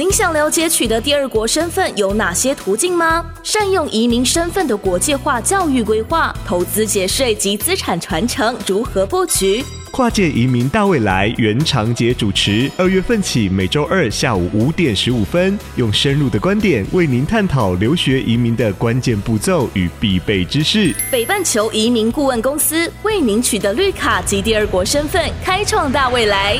您想了解取得第二国身份有哪些途径吗？善用移民身份的国际化教育规划、投资节税及资产传承，如何布局跨界移民大未来。袁长杰主持，二月份起每周二下午五点十五分，用深入的观点为您探讨留学移民的关键步骤与必备知识。北半球移民顾问公司为您取得绿卡及第二国身份，开创大未来。